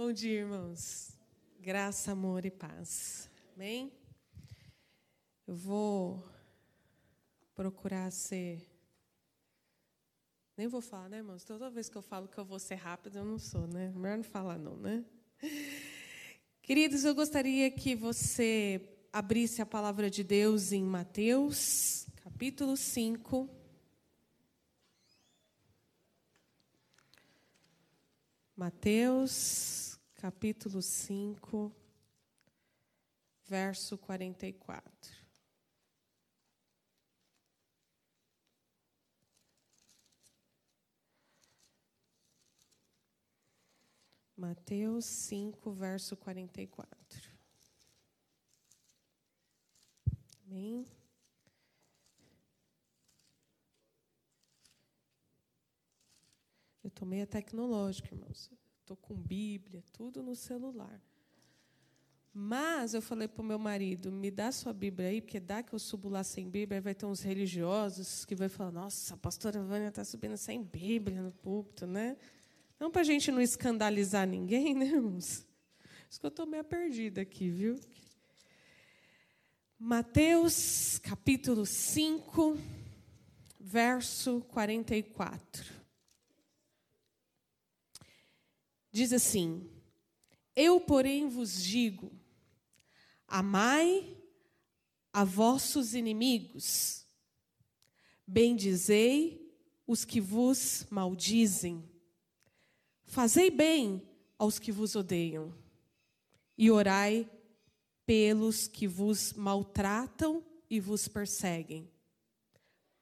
Bom dia, irmãos. Graça, amor e paz. Amém? Eu vou procurar ser. Nem vou falar, né, irmãos? Toda vez que eu falo que eu vou ser rápido, eu não sou, né? Melhor não falar, não, né? Queridos, eu gostaria que você abrisse a palavra de Deus em Mateus, capítulo 5. Mateus capítulo 5, verso 44. Mateus 5, verso 44. Amém. Eu tomei a tecnológica, irmãos. Estou com Bíblia, tudo no celular. Mas eu falei para o meu marido, me dá sua Bíblia aí, porque dá que eu subo lá sem Bíblia, aí vai ter uns religiosos que vai falar, nossa, a pastora Vânia está subindo sem Bíblia no púlpito, né? Não para a gente não escandalizar ninguém, né, irmãos? Isso que eu estou meio perdida aqui, viu? Mateus, capítulo 5, verso 44. Diz assim: Eu, porém, vos digo: amai a vossos inimigos, bendizei os que vos maldizem, fazei bem aos que vos odeiam, e orai pelos que vos maltratam e vos perseguem,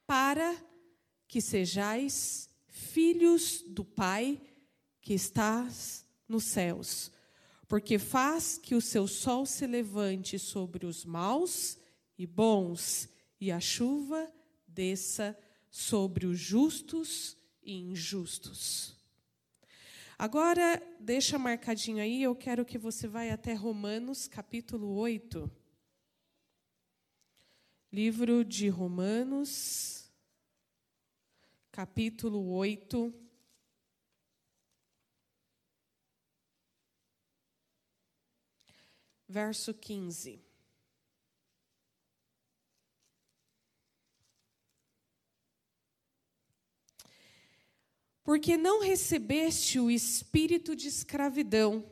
para que sejais filhos do Pai que estás nos céus, porque faz que o seu sol se levante sobre os maus e bons, e a chuva desça sobre os justos e injustos. Agora, deixa marcadinho aí, eu quero que você vá até Romanos, capítulo 8. Livro de Romanos, capítulo 8. Verso 15. Porque não recebeste o espírito de escravidão,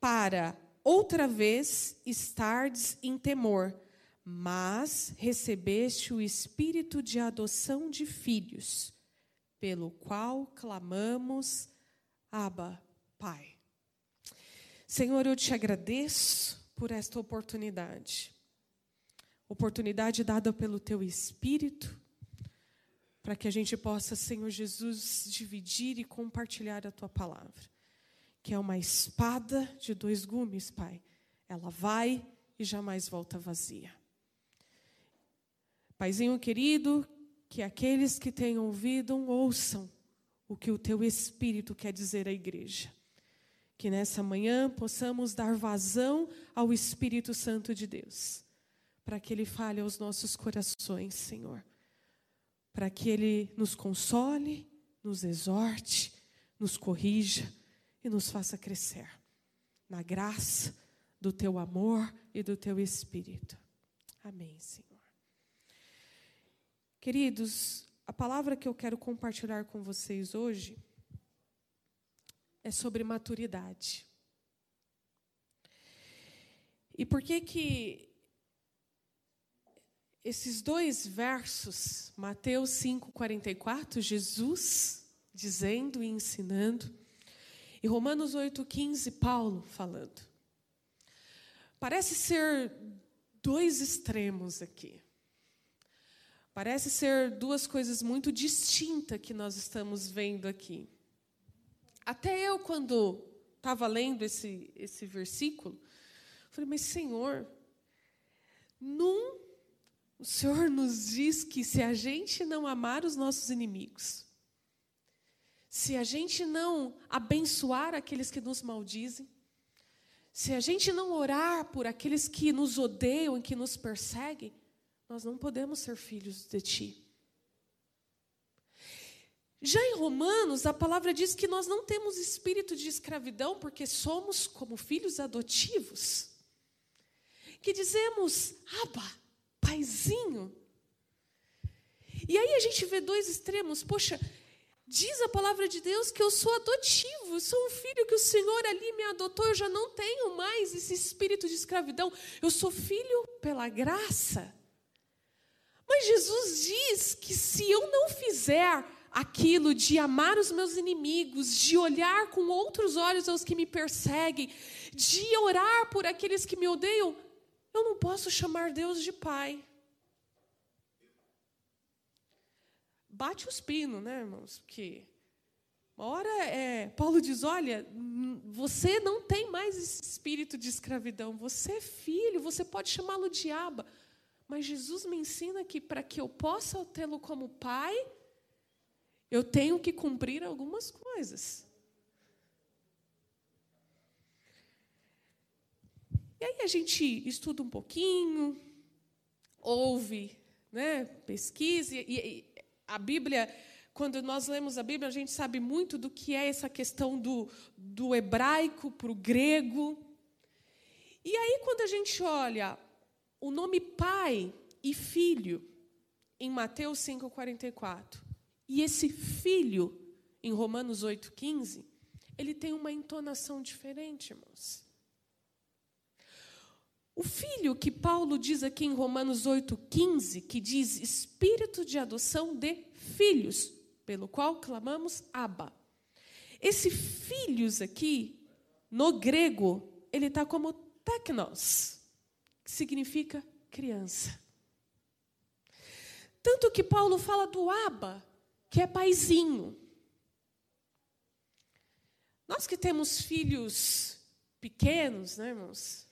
para outra vez estardes em temor, mas recebeste o espírito de adoção de filhos, pelo qual clamamos, Abba, Pai. Senhor, eu te agradeço por esta oportunidade. Oportunidade dada pelo teu Espírito, para que a gente possa, Senhor Jesus, dividir e compartilhar a tua palavra, que é uma espada de dois gumes, Pai. Ela vai e jamais volta vazia. Paizinho querido, que aqueles que tenham ouvido ouçam o que o teu Espírito quer dizer à igreja. Que nessa manhã possamos dar vazão ao Espírito Santo de Deus, para que Ele fale aos nossos corações, Senhor. Para que Ele nos console, nos exorte, nos corrija e nos faça crescer na graça do Teu amor e do Teu Espírito. Amém, Senhor. Queridos, a palavra que eu quero compartilhar com vocês hoje é sobre maturidade. E por que que esses dois versos, Mateus 5:44, Jesus dizendo e ensinando, e Romanos 8:15, Paulo falando. Parece ser dois extremos aqui. Parece ser duas coisas muito distintas que nós estamos vendo aqui. Até eu, quando estava lendo esse, esse versículo, falei, mas Senhor, num, o Senhor nos diz que se a gente não amar os nossos inimigos, se a gente não abençoar aqueles que nos maldizem, se a gente não orar por aqueles que nos odeiam e que nos perseguem, nós não podemos ser filhos de Ti. Já em Romanos, a palavra diz que nós não temos espírito de escravidão porque somos como filhos adotivos. Que dizemos, aba, paizinho. E aí a gente vê dois extremos. Poxa, diz a palavra de Deus que eu sou adotivo, sou um filho que o Senhor ali me adotou, eu já não tenho mais esse espírito de escravidão. Eu sou filho pela graça. Mas Jesus diz que se eu não fizer aquilo de amar os meus inimigos, de olhar com outros olhos aos que me perseguem, de orar por aqueles que me odeiam, eu não posso chamar Deus de Pai. Bate os pinos, né, irmãos? Porque uma hora é, Paulo diz: olha, você não tem mais esse espírito de escravidão, você é filho, você pode chamá-lo de aba. Mas Jesus me ensina que para que eu possa tê-lo como pai, eu tenho que cumprir algumas coisas. E aí a gente estuda um pouquinho, ouve, né, pesquisa, e, e a Bíblia, quando nós lemos a Bíblia, a gente sabe muito do que é essa questão do, do hebraico para o grego. E aí, quando a gente olha o nome pai e filho em Mateus 5,44, e esse filho, em Romanos 8,15, ele tem uma entonação diferente, irmãos. O filho que Paulo diz aqui em Romanos 8,15, que diz espírito de adoção de filhos, pelo qual clamamos Abba. Esse filhos aqui, no grego, ele está como teknos, que significa criança. Tanto que Paulo fala do Abba, que é paizinho. Nós que temos filhos pequenos, né, irmãos?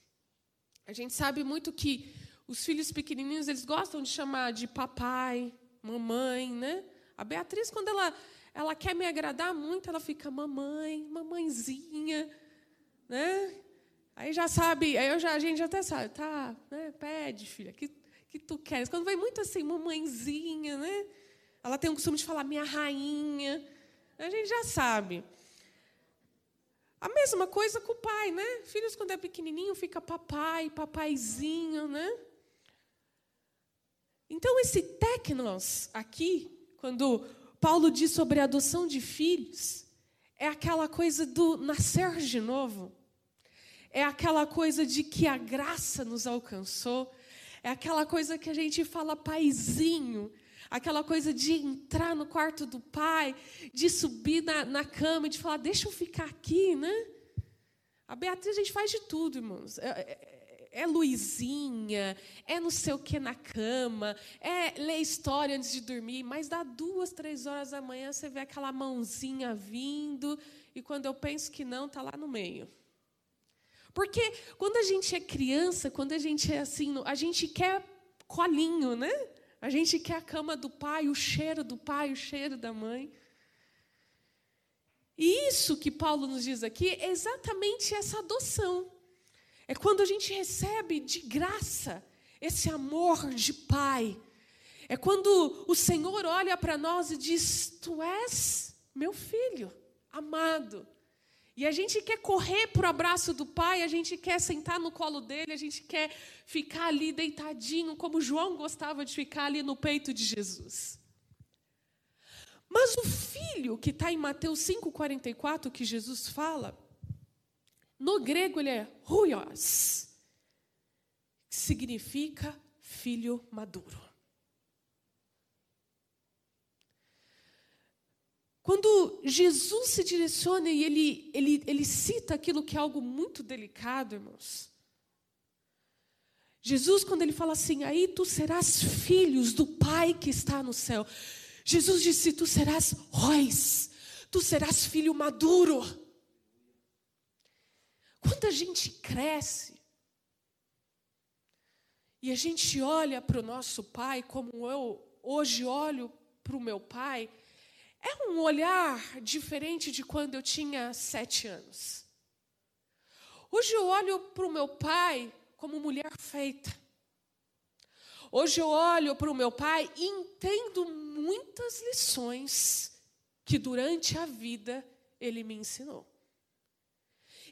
A gente sabe muito que os filhos pequenininhos, eles gostam de chamar de papai, mamãe, né? A Beatriz, quando ela, ela quer me agradar muito, ela fica mamãe, mamãezinha, né? Aí já sabe, aí eu já, a gente já até sabe, tá, né? Pede, filha, que, que tu queres. Quando vai muito assim, mamãezinha, né? Ela tem o costume de falar minha rainha. A gente já sabe. A mesma coisa com o pai, né? Filhos, quando é pequenininho, fica papai, papaizinho, né? Então, esse tecnos aqui, quando Paulo diz sobre a adoção de filhos, é aquela coisa do nascer de novo. É aquela coisa de que a graça nos alcançou. É aquela coisa que a gente fala paizinho aquela coisa de entrar no quarto do pai, de subir na, na cama e de falar, deixa eu ficar aqui, né? A Beatriz, a gente faz de tudo, irmãos. É, é, é Luizinha, é não sei o que na cama, é ler história antes de dormir, mas dá duas, três horas da manhã, você vê aquela mãozinha vindo, e quando eu penso que não, está lá no meio. Porque quando a gente é criança, quando a gente é assim, a gente quer colinho, né? A gente quer a cama do pai, o cheiro do pai, o cheiro da mãe. E isso que Paulo nos diz aqui é exatamente essa adoção. É quando a gente recebe de graça esse amor de pai. É quando o Senhor olha para nós e diz: Tu és meu filho amado. E a gente quer correr para o abraço do pai, a gente quer sentar no colo dele, a gente quer ficar ali deitadinho, como João gostava de ficar ali no peito de Jesus. Mas o filho que está em Mateus 5,44, que Jesus fala, no grego ele é ruios, que significa filho maduro. Quando Jesus se direciona e ele, ele, ele cita aquilo que é algo muito delicado, irmãos. Jesus, quando ele fala assim, aí tu serás filhos do Pai que está no céu. Jesus disse: Tu serás rois, tu serás filho maduro. Quando a gente cresce e a gente olha para o nosso pai, como eu hoje olho para o meu pai, é um olhar diferente de quando eu tinha sete anos. Hoje eu olho para o meu pai como mulher feita. Hoje eu olho para o meu pai e entendo muitas lições que durante a vida ele me ensinou.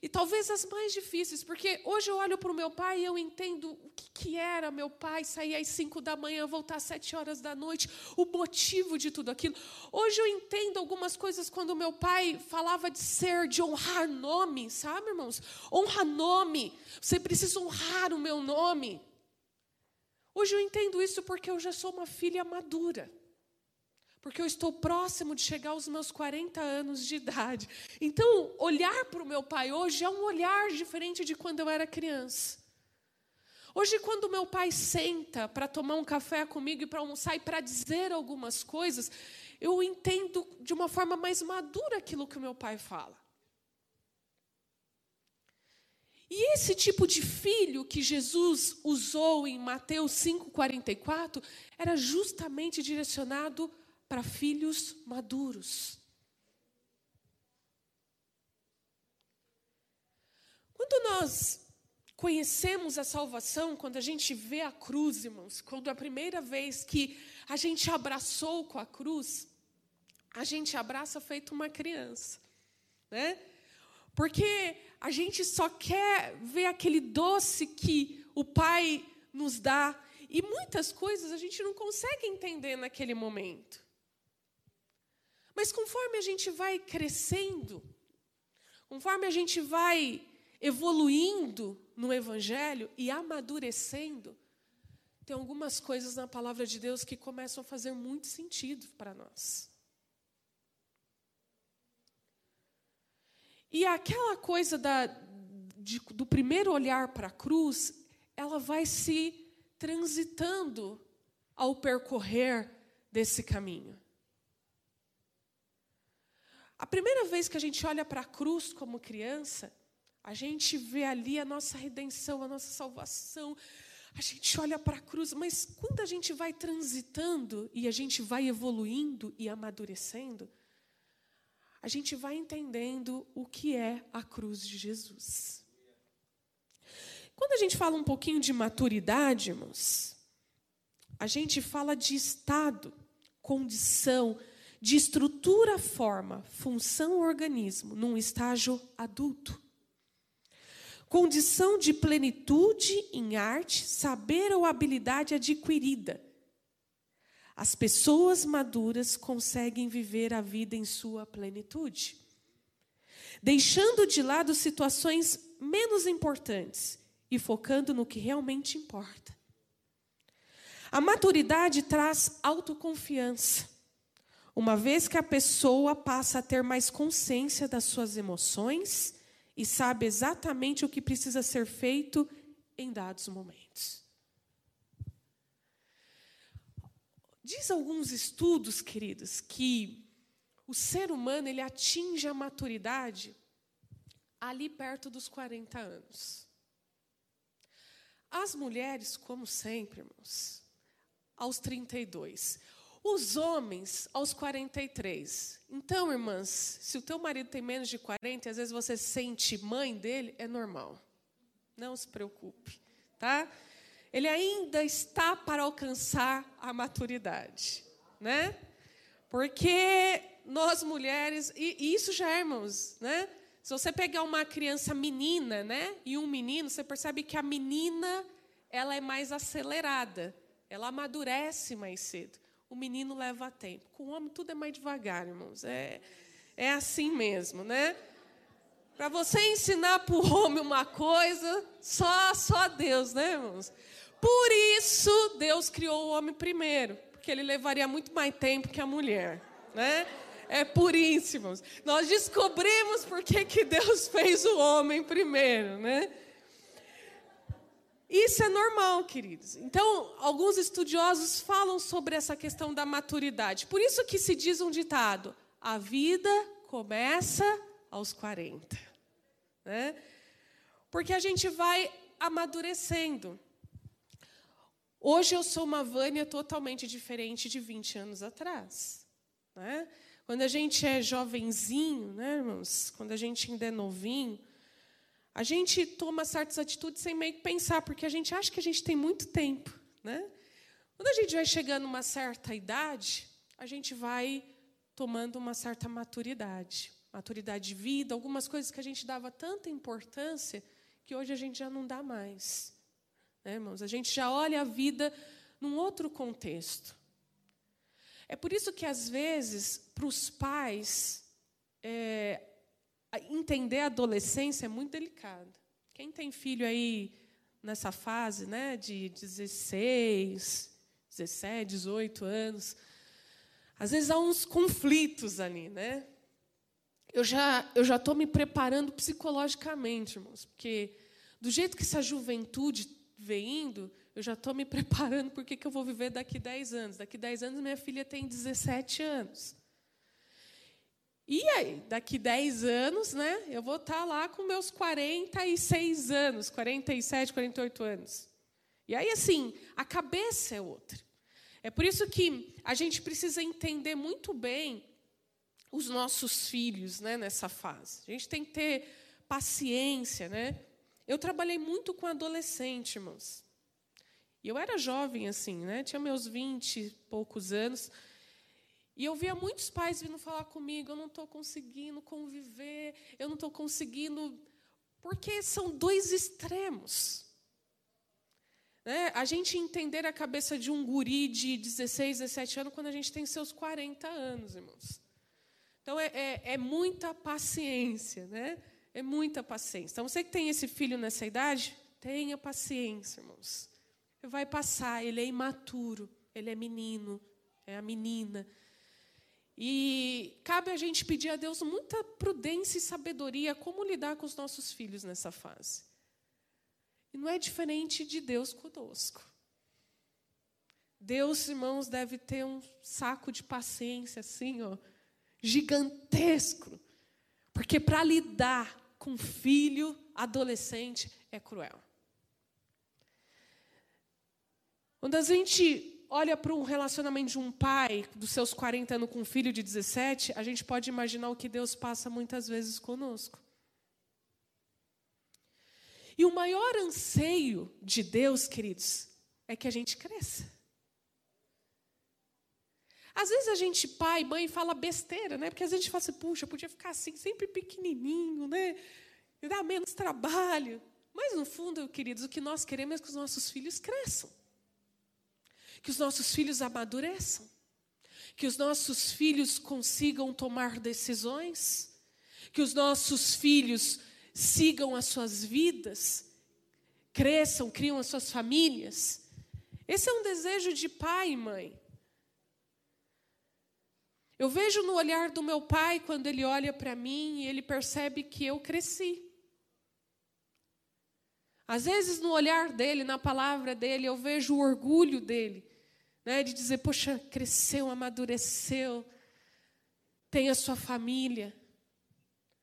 E talvez as mais difíceis, porque hoje eu olho para o meu pai e eu entendo o que, que era meu pai sair às cinco da manhã, voltar às sete horas da noite, o motivo de tudo aquilo. Hoje eu entendo algumas coisas quando meu pai falava de ser, de honrar nome, sabe, irmãos? Honra nome. Você precisa honrar o meu nome. Hoje eu entendo isso porque eu já sou uma filha madura porque eu estou próximo de chegar aos meus 40 anos de idade. Então, olhar para o meu pai hoje é um olhar diferente de quando eu era criança. Hoje, quando meu pai senta para tomar um café comigo e para almoçar e para dizer algumas coisas, eu entendo de uma forma mais madura aquilo que o meu pai fala. E esse tipo de filho que Jesus usou em Mateus 5,44 era justamente direcionado para filhos maduros. Quando nós conhecemos a salvação, quando a gente vê a cruz, irmãos, quando a primeira vez que a gente abraçou com a cruz, a gente abraça feito uma criança, né? Porque a gente só quer ver aquele doce que o Pai nos dá, e muitas coisas a gente não consegue entender naquele momento. Mas conforme a gente vai crescendo, conforme a gente vai evoluindo no Evangelho e amadurecendo, tem algumas coisas na palavra de Deus que começam a fazer muito sentido para nós. E aquela coisa da, de, do primeiro olhar para a cruz, ela vai se transitando ao percorrer desse caminho. A primeira vez que a gente olha para a cruz como criança, a gente vê ali a nossa redenção, a nossa salvação. A gente olha para a cruz, mas quando a gente vai transitando e a gente vai evoluindo e amadurecendo, a gente vai entendendo o que é a cruz de Jesus. Quando a gente fala um pouquinho de maturidade, irmãos, a gente fala de estado, condição, de estrutura, forma, função, organismo, num estágio adulto. Condição de plenitude em arte, saber ou habilidade adquirida. As pessoas maduras conseguem viver a vida em sua plenitude, deixando de lado situações menos importantes e focando no que realmente importa. A maturidade traz autoconfiança uma vez que a pessoa passa a ter mais consciência das suas emoções e sabe exatamente o que precisa ser feito em dados momentos. Diz alguns estudos, queridos, que o ser humano ele atinge a maturidade ali perto dos 40 anos. As mulheres, como sempre, irmãos, aos 32. Os homens aos 43. Então, irmãs, se o teu marido tem menos de 40 e às vezes você se sente mãe dele, é normal. Não se preocupe, tá? Ele ainda está para alcançar a maturidade, né? Porque nós mulheres, e isso já, é, irmãos, né? Se você pegar uma criança menina, né, e um menino, você percebe que a menina ela é mais acelerada, ela amadurece mais cedo o menino leva tempo. Com o homem tudo é mais devagar, irmãos. É, é assim mesmo, né? Para você ensinar para o homem uma coisa, só, só Deus, né, irmãos? Por isso, Deus criou o homem primeiro, porque ele levaria muito mais tempo que a mulher, né? É por isso, irmãos. Nós descobrimos por que, que Deus fez o homem primeiro, né? Isso é normal, queridos. Então, alguns estudiosos falam sobre essa questão da maturidade. Por isso que se diz um ditado: a vida começa aos 40. Né? Porque a gente vai amadurecendo. Hoje eu sou uma Vânia totalmente diferente de 20 anos atrás. Né? Quando a gente é jovenzinho, né, irmãos? Quando a gente ainda é novinho, a gente toma certas atitudes sem meio que pensar, porque a gente acha que a gente tem muito tempo. Né? Quando a gente vai chegando uma certa idade, a gente vai tomando uma certa maturidade, maturidade de vida, algumas coisas que a gente dava tanta importância que hoje a gente já não dá mais. Né, irmãos? A gente já olha a vida num outro contexto. É por isso que, às vezes, para os pais, é, entender a adolescência é muito delicado. Quem tem filho aí nessa fase né, de 16, 17, 18 anos, às vezes há uns conflitos ali, né? Eu já eu já estou me preparando psicologicamente, irmãos, porque do jeito que essa juventude vem indo, eu já estou me preparando porque que eu vou viver daqui 10 anos. Daqui 10 anos minha filha tem 17 anos. E aí, daqui 10 anos, né, eu vou estar tá lá com meus 46 anos, 47, 48 anos. E aí, assim, a cabeça é outra. É por isso que a gente precisa entender muito bem os nossos filhos né, nessa fase. A gente tem que ter paciência. Né? Eu trabalhei muito com adolescente, irmãos. E eu era jovem assim, né? tinha meus 20 e poucos anos. E eu via muitos pais vindo falar comigo: eu não estou conseguindo conviver, eu não estou conseguindo. Porque são dois extremos. Né? A gente entender a cabeça de um guri de 16, 17 anos quando a gente tem seus 40 anos, irmãos. Então, é, é, é muita paciência, né? É muita paciência. Então, você que tem esse filho nessa idade, tenha paciência, irmãos. Vai passar, ele é imaturo, ele é menino, é a menina. E cabe a gente pedir a Deus muita prudência e sabedoria como lidar com os nossos filhos nessa fase. E não é diferente de Deus conosco. Deus, irmãos, deve ter um saco de paciência assim, ó, gigantesco. Porque para lidar com filho adolescente é cruel. Quando a gente olha para um relacionamento de um pai dos seus 40 anos com um filho de 17, a gente pode imaginar o que Deus passa muitas vezes conosco. E o maior anseio de Deus, queridos, é que a gente cresça. Às vezes a gente, pai, mãe, fala besteira, né? Porque às vezes a gente fala assim, puxa, podia ficar assim, sempre pequenininho, né? E dar menos trabalho. Mas no fundo, queridos, o que nós queremos é que os nossos filhos cresçam. Que os nossos filhos amadureçam. Que os nossos filhos consigam tomar decisões. Que os nossos filhos sigam as suas vidas, cresçam, criam as suas famílias. Esse é um desejo de pai e mãe. Eu vejo no olhar do meu pai quando ele olha para mim e ele percebe que eu cresci. Às vezes, no olhar dele, na palavra dele, eu vejo o orgulho dele, né, de dizer: Poxa, cresceu, amadureceu, tem a sua família.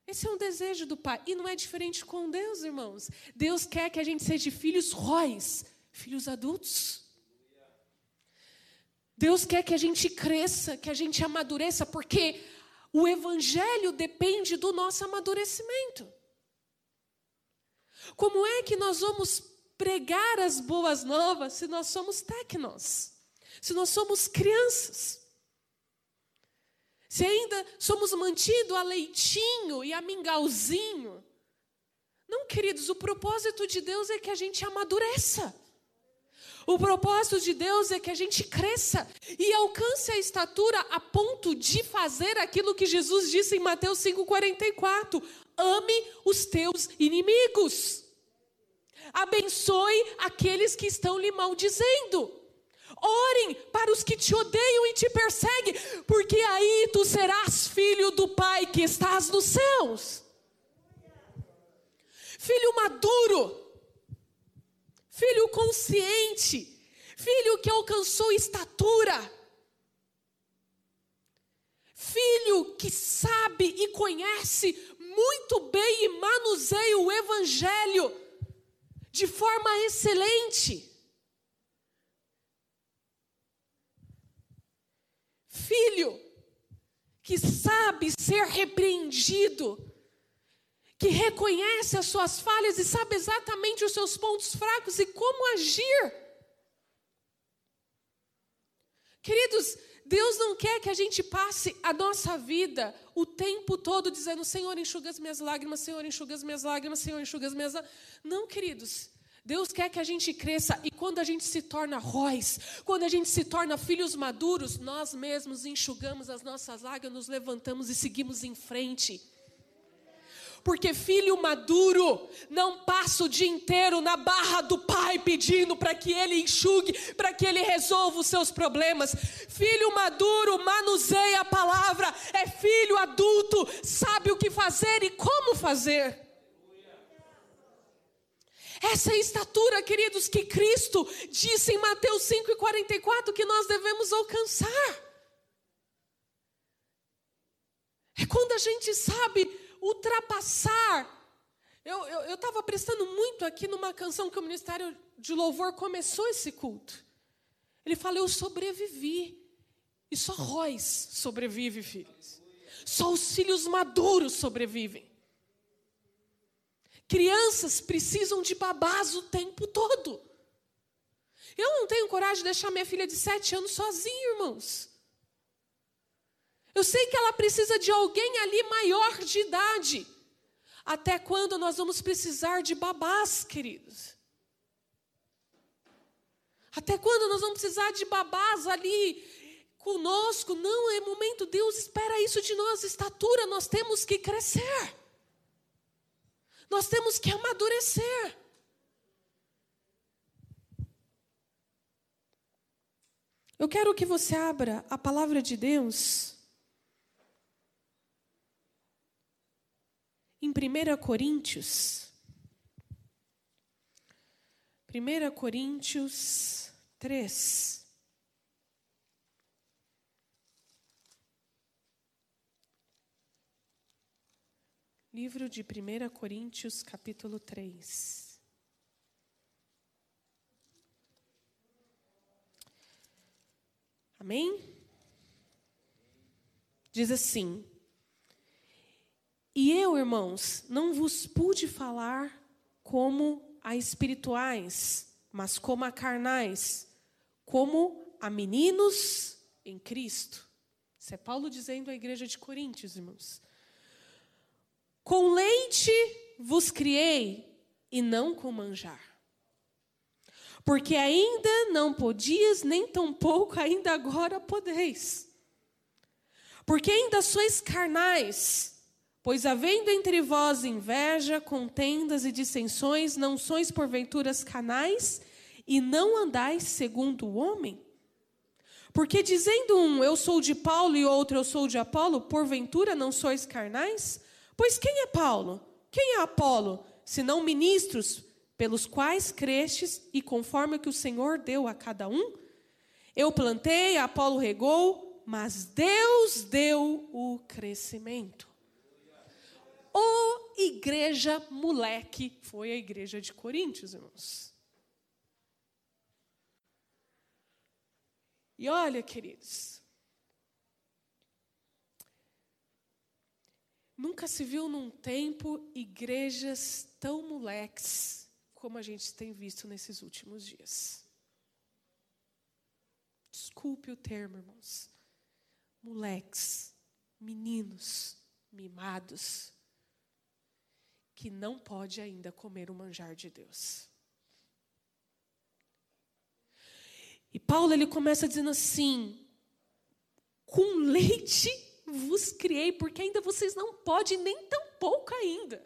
Esse é um desejo do Pai. E não é diferente com Deus, irmãos. Deus quer que a gente seja filhos róis, filhos adultos. Deus quer que a gente cresça, que a gente amadureça, porque o Evangelho depende do nosso amadurecimento. Como é que nós vamos pregar as boas novas se nós somos tecnos? Se nós somos crianças? se ainda somos mantidos a leitinho e a mingauzinho. Não, queridos, o propósito de Deus é que a gente amadureça. O propósito de Deus é que a gente cresça e alcance a estatura a ponto de fazer aquilo que Jesus disse em Mateus 5,44: ame os teus inimigos, abençoe aqueles que estão lhe maldizendo. Orem para os que te odeiam e te perseguem, porque aí tu serás filho do Pai que estás nos céus. Filho maduro, filho consciente, filho que alcançou estatura, filho que sabe e conhece muito bem e manuseia o Evangelho de forma excelente. Filho que sabe ser repreendido, que reconhece as suas falhas e sabe exatamente os seus pontos fracos e como agir. Queridos, Deus não quer que a gente passe a nossa vida o tempo todo dizendo: Senhor, enxuga as minhas lágrimas, Senhor, enxuga as minhas lágrimas, Senhor, enxuga as minhas lágrimas. Não, queridos. Deus quer que a gente cresça e quando a gente se torna róis, quando a gente se torna filhos maduros, nós mesmos enxugamos as nossas lágrimas, nos levantamos e seguimos em frente. Porque filho maduro não passa o dia inteiro na barra do pai pedindo para que ele enxugue, para que ele resolva os seus problemas. Filho maduro manuseia a palavra, é filho adulto, sabe o que fazer e como fazer. Essa é estatura, queridos, que Cristo disse em Mateus 5,44 que nós devemos alcançar. É quando a gente sabe ultrapassar. Eu estava prestando muito aqui numa canção que o Ministério de Louvor começou esse culto. Ele fala: Eu sobrevivi. E só Róis sobrevive, filhos. Só os filhos maduros sobrevivem. Crianças precisam de babás o tempo todo. Eu não tenho coragem de deixar minha filha de sete anos sozinha, irmãos. Eu sei que ela precisa de alguém ali maior de idade. Até quando nós vamos precisar de babás, queridos? Até quando nós vamos precisar de babás ali conosco? Não, é momento, Deus espera isso de nós, estatura, nós temos que crescer. Nós temos que amadurecer. Eu quero que você abra a palavra de Deus em 1 Coríntios. 1 Coríntios 3. Livro de 1 Coríntios, capítulo 3. Amém? Diz assim: e eu, irmãos, não vos pude falar como a espirituais, mas como a carnais, como a meninos em Cristo. Isso é Paulo dizendo à igreja de Coríntios, irmãos. Vos criei e não com manjar. Porque ainda não podias, nem tampouco ainda agora podeis. Porque ainda sois carnais, Pois havendo entre vós inveja, contendas e dissensões, não sois porventuras canais e não andais segundo o homem? Porque dizendo um, eu sou de Paulo, e outro, eu sou de Apolo, porventura não sois carnais? Pois quem é Paulo? Quem é Apolo? Senão ministros pelos quais crestes e conforme o que o Senhor deu a cada um? Eu plantei, Apolo regou, mas Deus deu o crescimento. O igreja moleque foi a igreja de Coríntios, irmãos. E olha, queridos, nunca se viu num tempo igrejas tão moleques como a gente tem visto nesses últimos dias. Desculpe o termo, irmãos. Moleques, meninos, mimados, que não pode ainda comer o manjar de Deus. E Paulo ele começa dizendo assim: com leite vos criei, porque ainda vocês não podem, nem tão pouco ainda.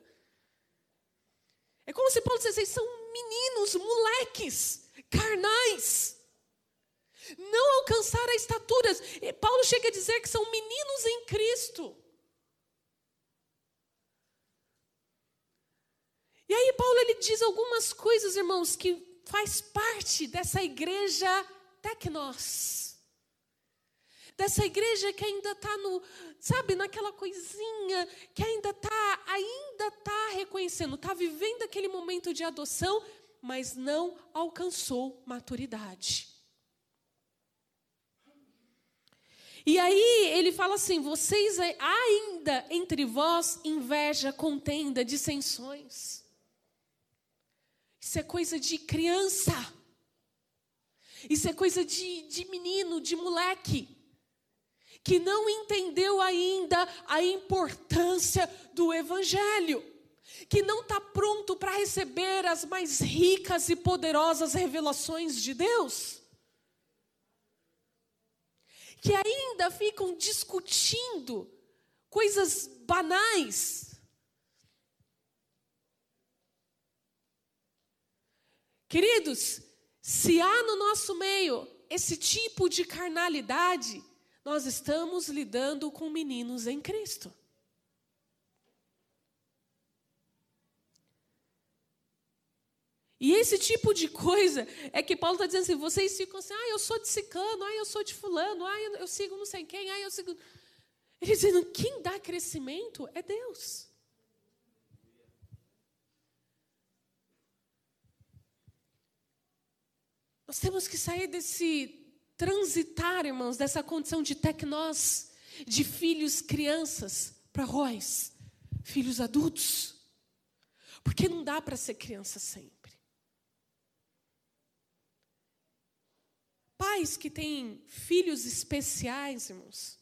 É como se Paulo dissesse: vocês são meninos, moleques, carnais. Não alcançaram a estaturas. E Paulo chega a dizer que são meninos em Cristo. E aí Paulo ele diz algumas coisas, irmãos, que faz parte dessa igreja tecnós. Dessa igreja que ainda está no, sabe, naquela coisinha, que ainda está, ainda está reconhecendo, está vivendo aquele momento de adoção, mas não alcançou maturidade. E aí ele fala assim: vocês ainda entre vós inveja, contenda, dissensões. Isso é coisa de criança. Isso é coisa de, de menino, de moleque, que não entendeu ainda a importância do Evangelho, que não está pronto para receber as mais ricas e poderosas revelações de Deus, que ainda ficam discutindo coisas banais. Queridos, se há no nosso meio esse tipo de carnalidade, nós estamos lidando com meninos em Cristo. E esse tipo de coisa é que Paulo está dizendo assim: vocês ficam assim, ah, eu sou de Cicano, ah, eu sou de Fulano, ah, eu sigo não sei quem, ah, eu sigo. Ele dizendo: quem dá crescimento é Deus. Nós temos que sair desse transitar, irmãos, dessa condição de tecnós, de filhos crianças, para róis, filhos adultos. Porque não dá para ser criança sempre. Pais que têm filhos especiais, irmãos,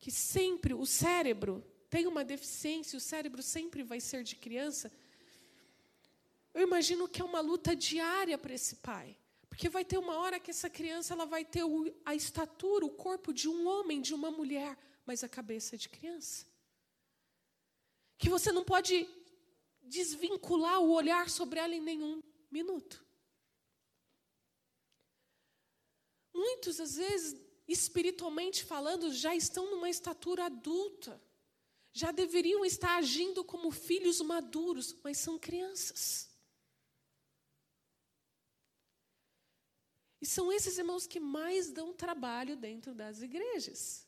que sempre o cérebro tem uma deficiência, o cérebro sempre vai ser de criança, eu imagino que é uma luta diária para esse pai. Porque vai ter uma hora que essa criança ela vai ter a estatura, o corpo de um homem, de uma mulher, mas a cabeça é de criança. Que você não pode desvincular o olhar sobre ela em nenhum minuto. Muitos, às vezes, espiritualmente falando, já estão numa estatura adulta. Já deveriam estar agindo como filhos maduros, mas são crianças. E são esses irmãos que mais dão trabalho dentro das igrejas.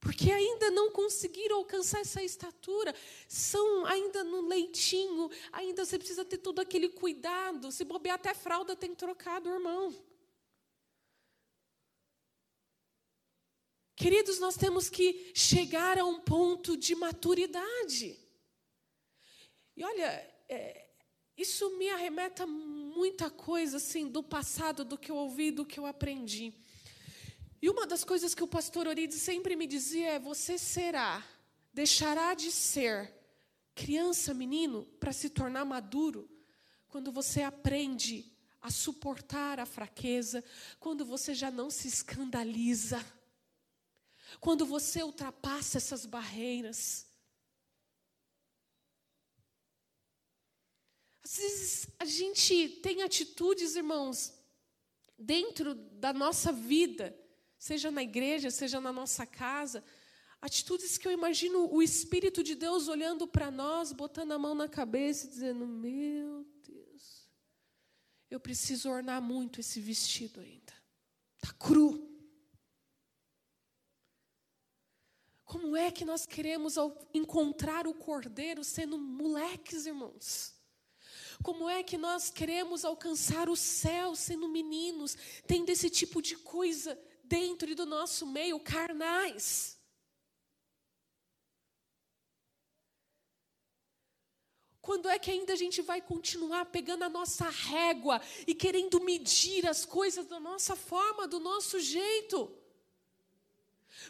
Porque ainda não conseguiram alcançar essa estatura, são ainda no leitinho, ainda você precisa ter todo aquele cuidado. Se bobear até fralda tem trocado, irmão. Queridos, nós temos que chegar a um ponto de maturidade. E olha, é, isso me arremeta muita coisa assim do passado, do que eu ouvi, do que eu aprendi. E uma das coisas que o pastor Orides sempre me dizia é: você será, deixará de ser criança, menino, para se tornar maduro, quando você aprende a suportar a fraqueza, quando você já não se escandaliza, quando você ultrapassa essas barreiras. Às vezes a gente tem atitudes, irmãos, dentro da nossa vida, seja na igreja, seja na nossa casa, atitudes que eu imagino o Espírito de Deus olhando para nós, botando a mão na cabeça e dizendo: Meu Deus, eu preciso ornar muito esse vestido ainda, está cru. Como é que nós queremos encontrar o cordeiro sendo moleques, irmãos? Como é que nós queremos alcançar o céu sendo meninos, tendo esse tipo de coisa dentro do nosso meio, carnais? Quando é que ainda a gente vai continuar pegando a nossa régua e querendo medir as coisas da nossa forma, do nosso jeito?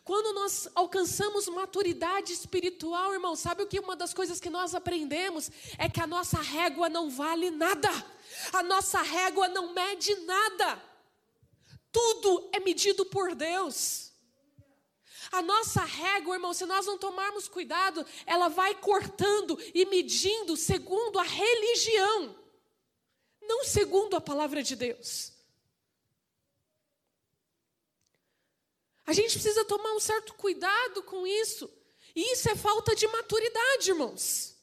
Quando nós alcançamos maturidade espiritual, irmão, sabe o que uma das coisas que nós aprendemos é que a nossa régua não vale nada. A nossa régua não mede nada. Tudo é medido por Deus. A nossa régua, irmão, se nós não tomarmos cuidado, ela vai cortando e medindo segundo a religião, não segundo a palavra de Deus. A gente precisa tomar um certo cuidado com isso. E isso é falta de maturidade, irmãos.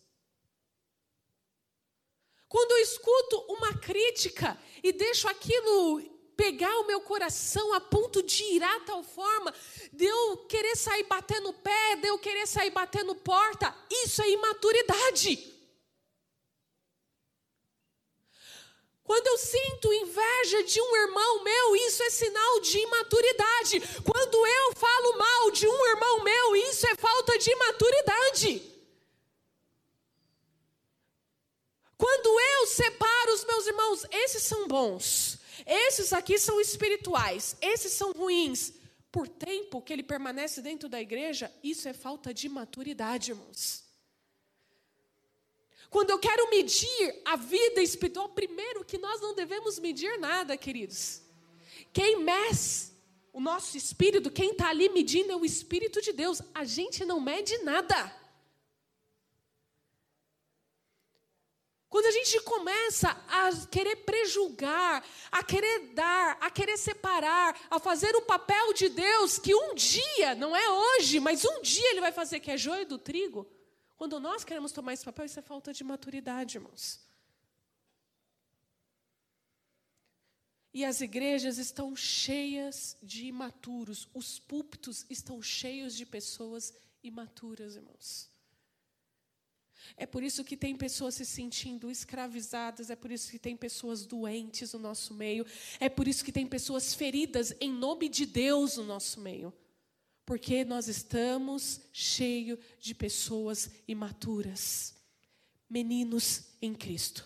Quando eu escuto uma crítica e deixo aquilo pegar o meu coração a ponto de irar tal forma, de eu querer sair batendo pé, de eu querer sair batendo porta, isso é imaturidade. Quando eu sinto inveja de um irmão meu, isso é sinal de imaturidade. Quando eu falo mal de um irmão meu, isso é falta de imaturidade. Quando eu separo os meus meus irmãos, esses são bons. Esses aqui são espirituais. Esses são ruins. Por tempo que ele permanece dentro da igreja, isso é falta de maturidade, irmãos. Quando eu quero medir a vida espiritual, primeiro que nós não devemos medir nada, queridos. Quem mece o nosso espírito, quem está ali medindo é o Espírito de Deus. A gente não mede nada. Quando a gente começa a querer prejulgar, a querer dar, a querer separar, a fazer o papel de Deus, que um dia, não é hoje, mas um dia Ele vai fazer, que é joio do trigo. Quando nós queremos tomar esse papel, isso é falta de maturidade, irmãos. E as igrejas estão cheias de imaturos, os púlpitos estão cheios de pessoas imaturas, irmãos. É por isso que tem pessoas se sentindo escravizadas, é por isso que tem pessoas doentes no nosso meio, é por isso que tem pessoas feridas em nome de Deus no nosso meio. Porque nós estamos cheios de pessoas imaturas, meninos em Cristo.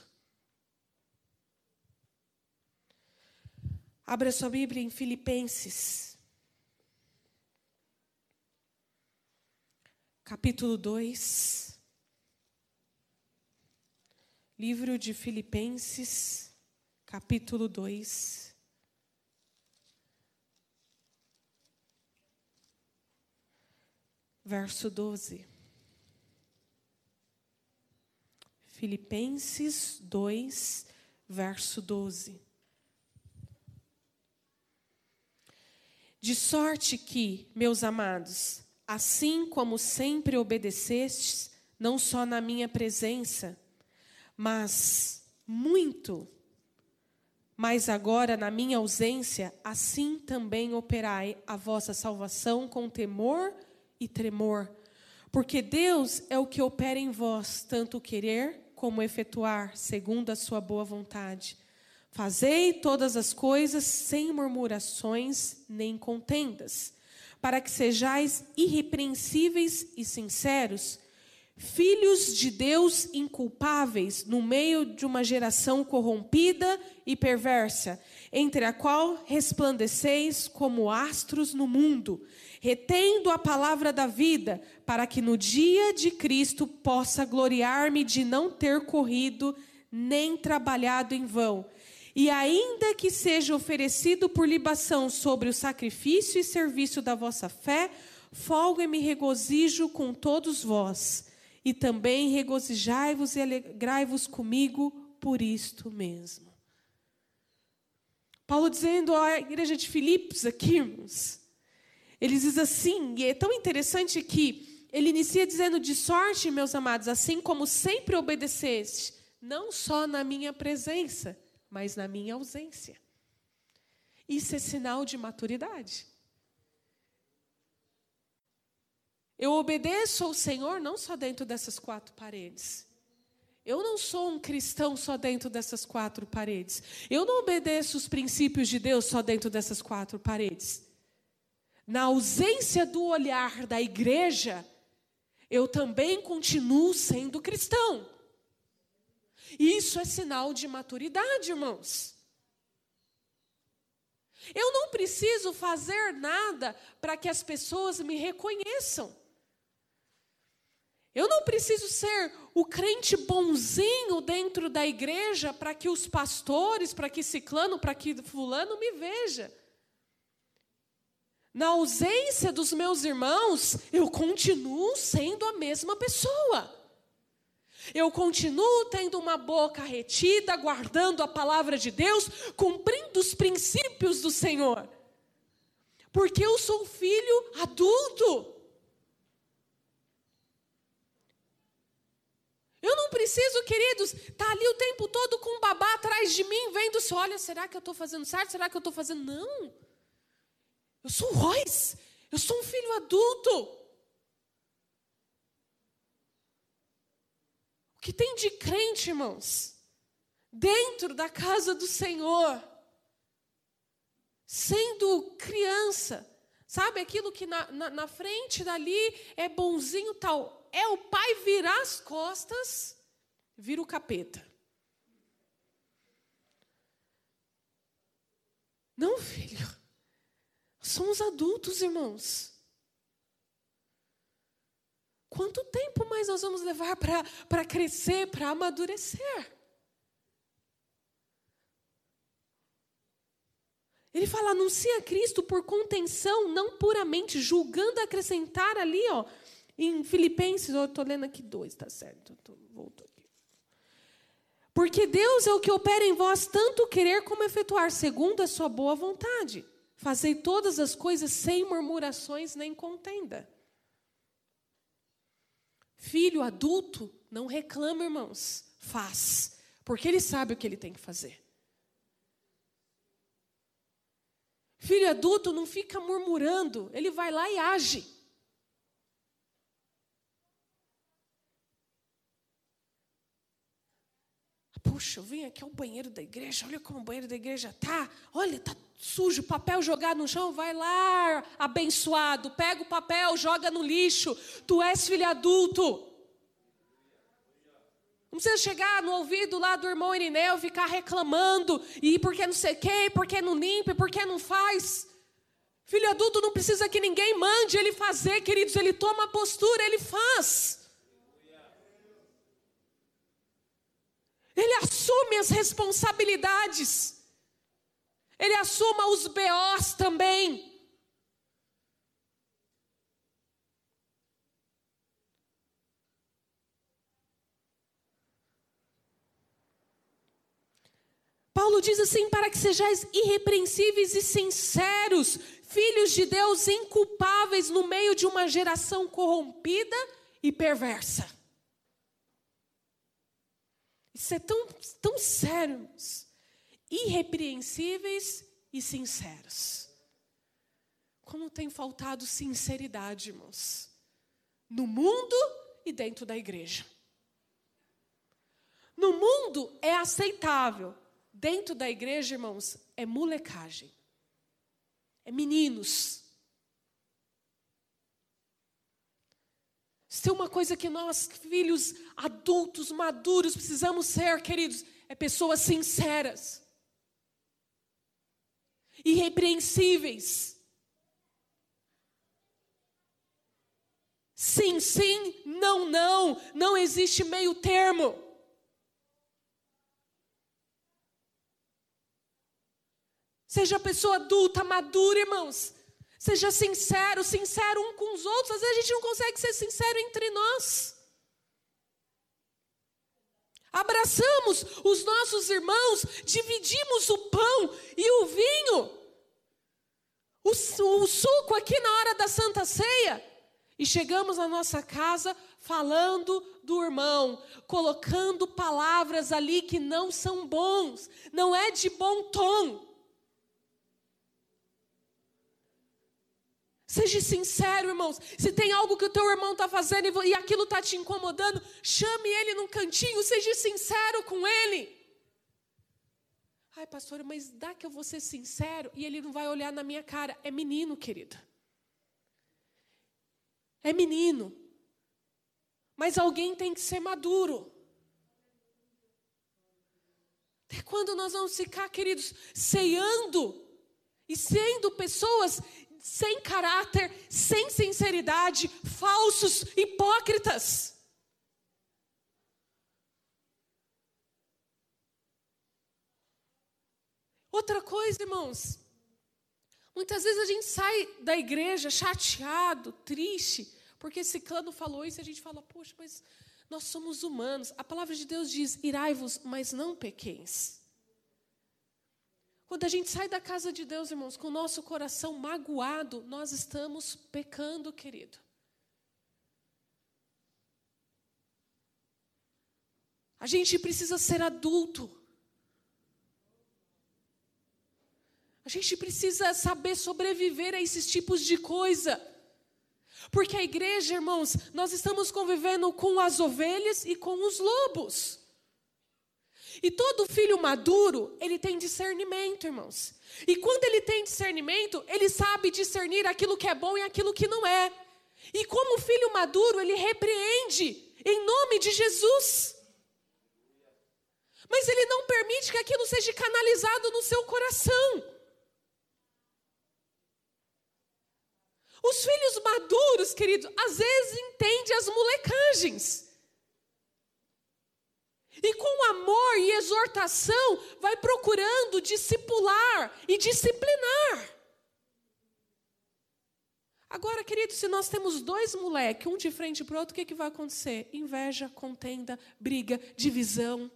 Abra sua Bíblia em Filipenses, capítulo 2. Livro de Filipenses, capítulo 2. Verso 12. Filipenses 2, verso 12. De sorte que, meus amados, assim como sempre obedecestes, não só na minha presença, mas muito. Mas agora, na minha ausência, assim também operai a vossa salvação com temor e tremor. Porque Deus é o que opera em vós, tanto querer como efetuar, segundo a sua boa vontade. Fazei todas as coisas sem murmurações nem contendas, para que sejais irrepreensíveis e sinceros filhos de Deus inculpáveis no meio de uma geração corrompida e perversa, entre a qual resplandeceis como astros no mundo, retendo a palavra da vida, para que no dia de Cristo possa gloriar-me de não ter corrido nem trabalhado em vão. E ainda que seja oferecido por libação sobre o sacrifício e serviço da vossa fé, folgo e me regozijo com todos vós e também regozijai-vos e alegrai-vos comigo por isto mesmo. Paulo dizendo à igreja de Filipos aqui, irmãos, ele diz assim, e é tão interessante que ele inicia dizendo: De sorte, meus amados, assim como sempre obedeceste, não só na minha presença, mas na minha ausência. Isso é sinal de maturidade. Eu obedeço ao Senhor não só dentro dessas quatro paredes. Eu não sou um cristão só dentro dessas quatro paredes. Eu não obedeço os princípios de Deus só dentro dessas quatro paredes. Na ausência do olhar da igreja, eu também continuo sendo cristão. Isso é sinal de maturidade, irmãos. Eu não preciso fazer nada para que as pessoas me reconheçam. Eu não preciso ser o crente bonzinho dentro da igreja para que os pastores, para que ciclano, para que fulano me veja. Na ausência dos meus irmãos, eu continuo sendo a mesma pessoa. Eu continuo tendo uma boca retida, guardando a palavra de Deus, cumprindo os princípios do Senhor. Porque eu sou filho adulto. Eu não preciso, queridos, estar tá ali o tempo todo com um babá atrás de mim, vendo se, olha, será que eu estou fazendo certo? Será que eu estou fazendo? Não. Eu sou Royce. Eu sou um filho adulto. O que tem de crente, irmãos? Dentro da casa do Senhor. Sendo criança. Sabe aquilo que na, na, na frente dali é bonzinho tal é o pai virar as costas, vira o capeta. Não, filho. Somos adultos, irmãos. Quanto tempo mais nós vamos levar para crescer, para amadurecer? Ele fala, anuncia Cristo por contenção, não puramente, julgando acrescentar ali, ó, em Filipenses, eu estou lendo aqui dois, tá certo? Tô, voltou aqui. Porque Deus é o que opera em vós tanto querer como efetuar, segundo a sua boa vontade. Fazei todas as coisas sem murmurações nem contenda. Filho adulto não reclama, irmãos, faz, porque ele sabe o que ele tem que fazer. Filho adulto não fica murmurando, ele vai lá e age. Puxa, eu vim aqui ao banheiro da igreja, olha como o banheiro da igreja tá. Olha, tá sujo, papel jogado no chão, vai lá, abençoado, pega o papel, joga no lixo. Tu és filho adulto. Não precisa chegar no ouvido lá do irmão Irineu, ficar reclamando, e porque não sei quê, porque não limpa, porque não faz. Filho adulto não precisa que ninguém mande ele fazer, queridos, ele toma a postura, ele faz. Ele assume as responsabilidades. Ele assuma os BOs também. Paulo diz assim: para que sejais irrepreensíveis e sinceros, filhos de Deus inculpáveis no meio de uma geração corrompida e perversa. É tão, tão sério, irrepreensíveis e sinceros. Como tem faltado sinceridade, irmãos, no mundo e dentro da igreja. No mundo é aceitável Dentro da igreja, irmãos, é molecagem. É meninos. Se tem uma coisa que nós, filhos adultos, maduros, precisamos ser, queridos, é pessoas sinceras, irrepreensíveis. Sim, sim, não, não, não existe meio termo. Seja pessoa adulta, madura, irmãos. Seja sincero, sincero um com os outros. Às vezes a gente não consegue ser sincero entre nós. Abraçamos os nossos irmãos, dividimos o pão e o vinho, o, o suco aqui na hora da Santa Ceia. E chegamos na nossa casa falando do irmão, colocando palavras ali que não são bons, não é de bom tom. Seja sincero, irmãos. Se tem algo que o teu irmão está fazendo e aquilo está te incomodando, chame ele num cantinho, seja sincero com ele. Ai, pastora, mas dá que eu vou ser sincero e ele não vai olhar na minha cara. É menino, querida. É menino. Mas alguém tem que ser maduro. Até quando nós vamos ficar, queridos, ceando e sendo pessoas sem caráter, sem sinceridade, falsos, hipócritas. Outra coisa, irmãos, muitas vezes a gente sai da igreja chateado, triste, porque esse clã falou isso e a gente fala, poxa, mas nós somos humanos. A palavra de Deus diz: irai-vos, mas não pequeis. Quando a gente sai da casa de Deus, irmãos, com o nosso coração magoado, nós estamos pecando, querido. A gente precisa ser adulto. A gente precisa saber sobreviver a esses tipos de coisa. Porque a igreja, irmãos, nós estamos convivendo com as ovelhas e com os lobos. E todo filho maduro, ele tem discernimento, irmãos. E quando ele tem discernimento, ele sabe discernir aquilo que é bom e aquilo que não é. E como filho maduro, ele repreende em nome de Jesus. Mas ele não permite que aquilo seja canalizado no seu coração. Os filhos maduros, queridos, às vezes entendem as molecagens. E com amor e exortação, vai procurando discipular e disciplinar. Agora, querido, se nós temos dois moleques, um de frente para o outro, o que, que vai acontecer? Inveja, contenda, briga, divisão.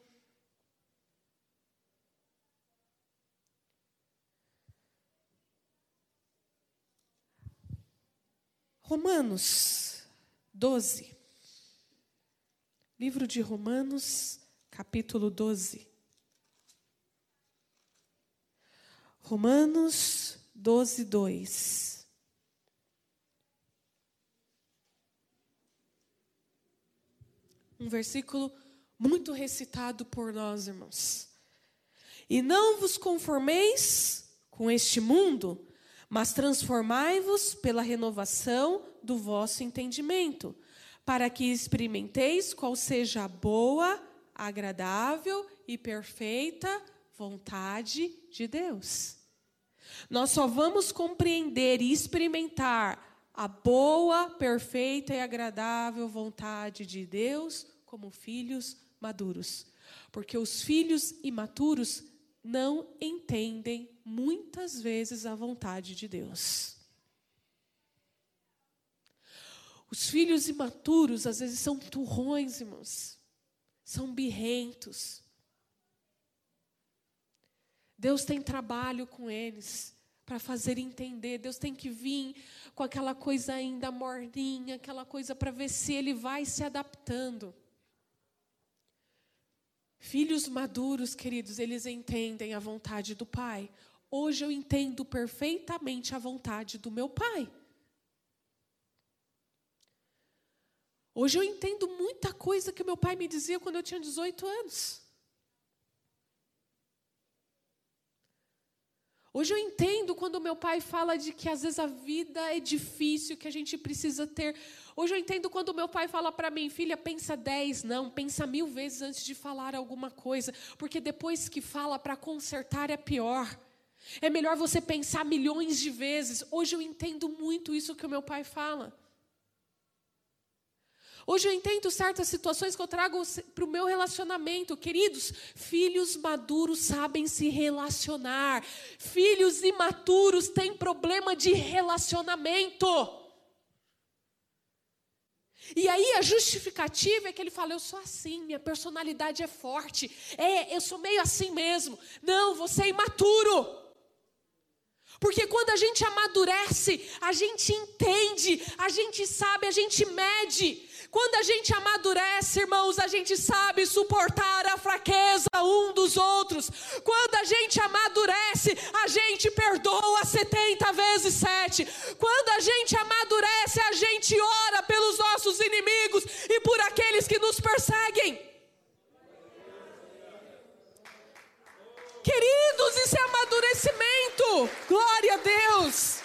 Romanos 12. Livro de Romanos, capítulo 12. Romanos 12, 2. Um versículo muito recitado por nós, irmãos. E não vos conformeis com este mundo, mas transformai-vos pela renovação do vosso entendimento, para que experimenteis qual seja a boa, agradável e perfeita vontade de Deus. Nós só vamos compreender e experimentar a boa, perfeita e agradável vontade de Deus como filhos maduros. Porque os filhos imaturos não entendem muitas vezes a vontade de Deus. Os filhos imaturos às vezes são turrões, irmãos são birrentos. Deus tem trabalho com eles para fazer entender. Deus tem que vir com aquela coisa ainda morninha, aquela coisa para ver se ele vai se adaptando. Filhos maduros, queridos, eles entendem a vontade do Pai. Hoje eu entendo perfeitamente a vontade do meu Pai. Hoje eu entendo muita coisa que meu pai me dizia quando eu tinha 18 anos. Hoje eu entendo quando meu pai fala de que às vezes a vida é difícil, que a gente precisa ter. Hoje eu entendo quando meu pai fala para mim, filha, pensa dez, não, pensa mil vezes antes de falar alguma coisa, porque depois que fala para consertar é pior. É melhor você pensar milhões de vezes. Hoje eu entendo muito isso que o meu pai fala. Hoje eu entendo certas situações que eu trago para o meu relacionamento. Queridos, filhos maduros sabem se relacionar. Filhos imaturos têm problema de relacionamento. E aí a justificativa é que ele fala: eu sou assim, minha personalidade é forte. É, eu sou meio assim mesmo. Não, você é imaturo. Porque quando a gente amadurece, a gente entende, a gente sabe, a gente mede. Quando a gente amadurece, irmãos, a gente sabe suportar a fraqueza um dos outros. Quando a gente amadurece, a gente perdoa 70 vezes 7. Quando a gente amadurece, a gente ora pelos nossos inimigos e por aqueles que nos perseguem. Queridos, isso é amadurecimento. Glória a Deus.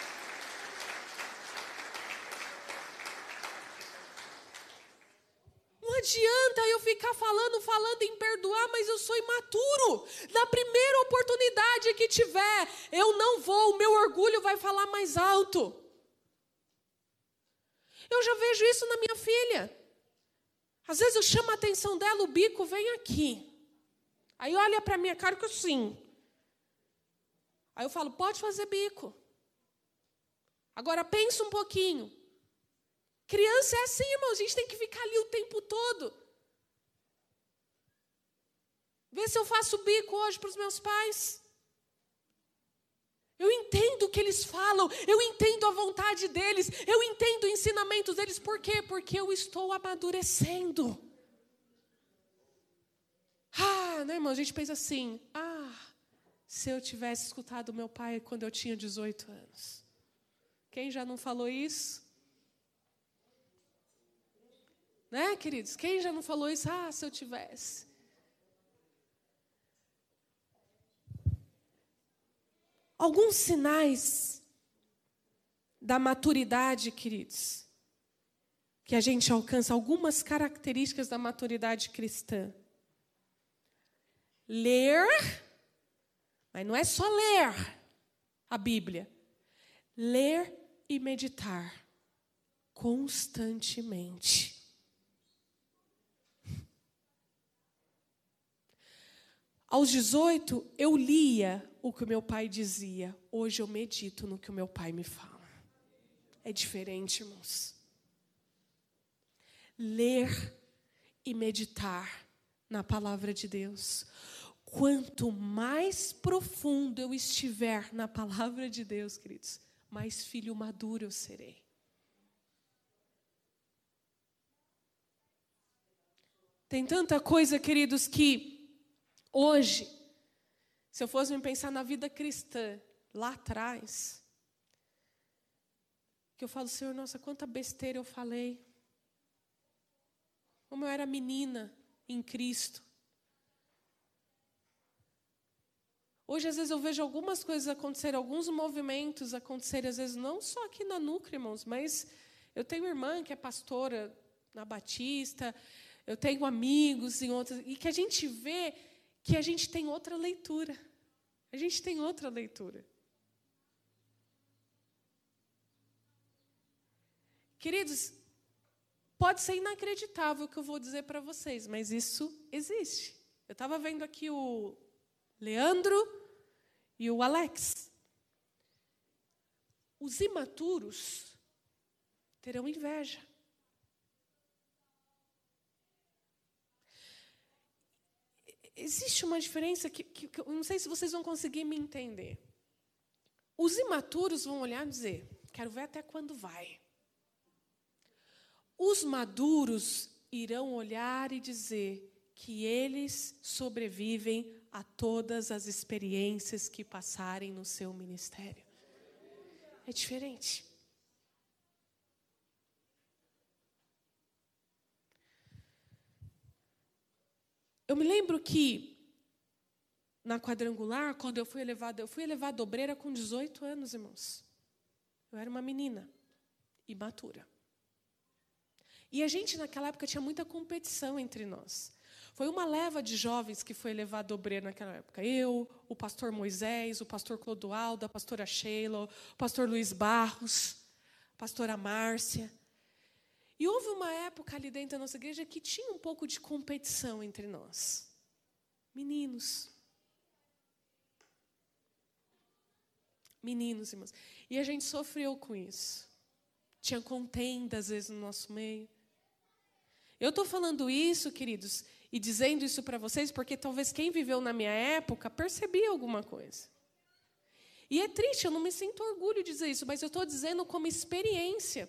Não adianta eu ficar falando, falando em perdoar, mas eu sou imaturo. Na primeira oportunidade que tiver, eu não vou, o meu orgulho vai falar mais alto. Eu já vejo isso na minha filha. Às vezes eu chamo a atenção dela, o bico vem aqui. Aí olha para minha cara que eu sim. Aí eu falo, pode fazer bico. Agora pensa um pouquinho. Criança é assim, irmão, a gente tem que ficar ali o tempo todo. Vê se eu faço bico hoje para os meus pais. Eu entendo o que eles falam, eu entendo a vontade deles, eu entendo o ensinamento deles. Por quê? Porque eu estou amadurecendo. Ah, né, irmão? A gente pensa assim: ah, se eu tivesse escutado meu pai quando eu tinha 18 anos. Quem já não falou isso? Né, queridos? Quem já não falou isso? Ah, se eu tivesse. Alguns sinais da maturidade, queridos, que a gente alcança, algumas características da maturidade cristã. Ler, mas não é só ler a Bíblia. Ler e meditar constantemente. Aos 18, eu lia o que o meu pai dizia. Hoje eu medito no que o meu pai me fala. É diferente, irmãos. Ler e meditar na palavra de Deus. Quanto mais profundo eu estiver na palavra de Deus, queridos, mais filho maduro eu serei. Tem tanta coisa, queridos, que Hoje, se eu fosse me pensar na vida cristã, lá atrás, que eu falo, Senhor, nossa, quanta besteira eu falei. Como eu era menina em Cristo. Hoje, às vezes, eu vejo algumas coisas acontecerem, alguns movimentos acontecerem, às vezes, não só aqui na Núcleo, irmãos, mas eu tenho irmã que é pastora na Batista, eu tenho amigos em outras, e que a gente vê que a gente tem outra leitura. A gente tem outra leitura. Queridos, pode ser inacreditável o que eu vou dizer para vocês, mas isso existe. Eu estava vendo aqui o Leandro e o Alex. Os imaturos terão inveja. Existe uma diferença que, que, que eu não sei se vocês vão conseguir me entender. Os imaturos vão olhar e dizer: quero ver até quando vai. Os maduros irão olhar e dizer que eles sobrevivem a todas as experiências que passarem no seu ministério. É diferente. Eu me lembro que na quadrangular, quando eu fui elevada, eu fui elevada obreira com 18 anos, irmãos. Eu era uma menina imatura. E a gente naquela época tinha muita competição entre nós. Foi uma leva de jovens que foi elevada obreira naquela época. Eu, o pastor Moisés, o pastor Clodoaldo, a pastora Sheila, o pastor Luiz Barros, a pastora Márcia. E houve uma época ali dentro da nossa igreja que tinha um pouco de competição entre nós. Meninos. Meninos, irmãos. E a gente sofreu com isso. Tinha contenda, às vezes, no nosso meio. Eu estou falando isso, queridos, e dizendo isso para vocês, porque talvez quem viveu na minha época percebia alguma coisa. E é triste, eu não me sinto orgulho de dizer isso, mas eu estou dizendo como experiência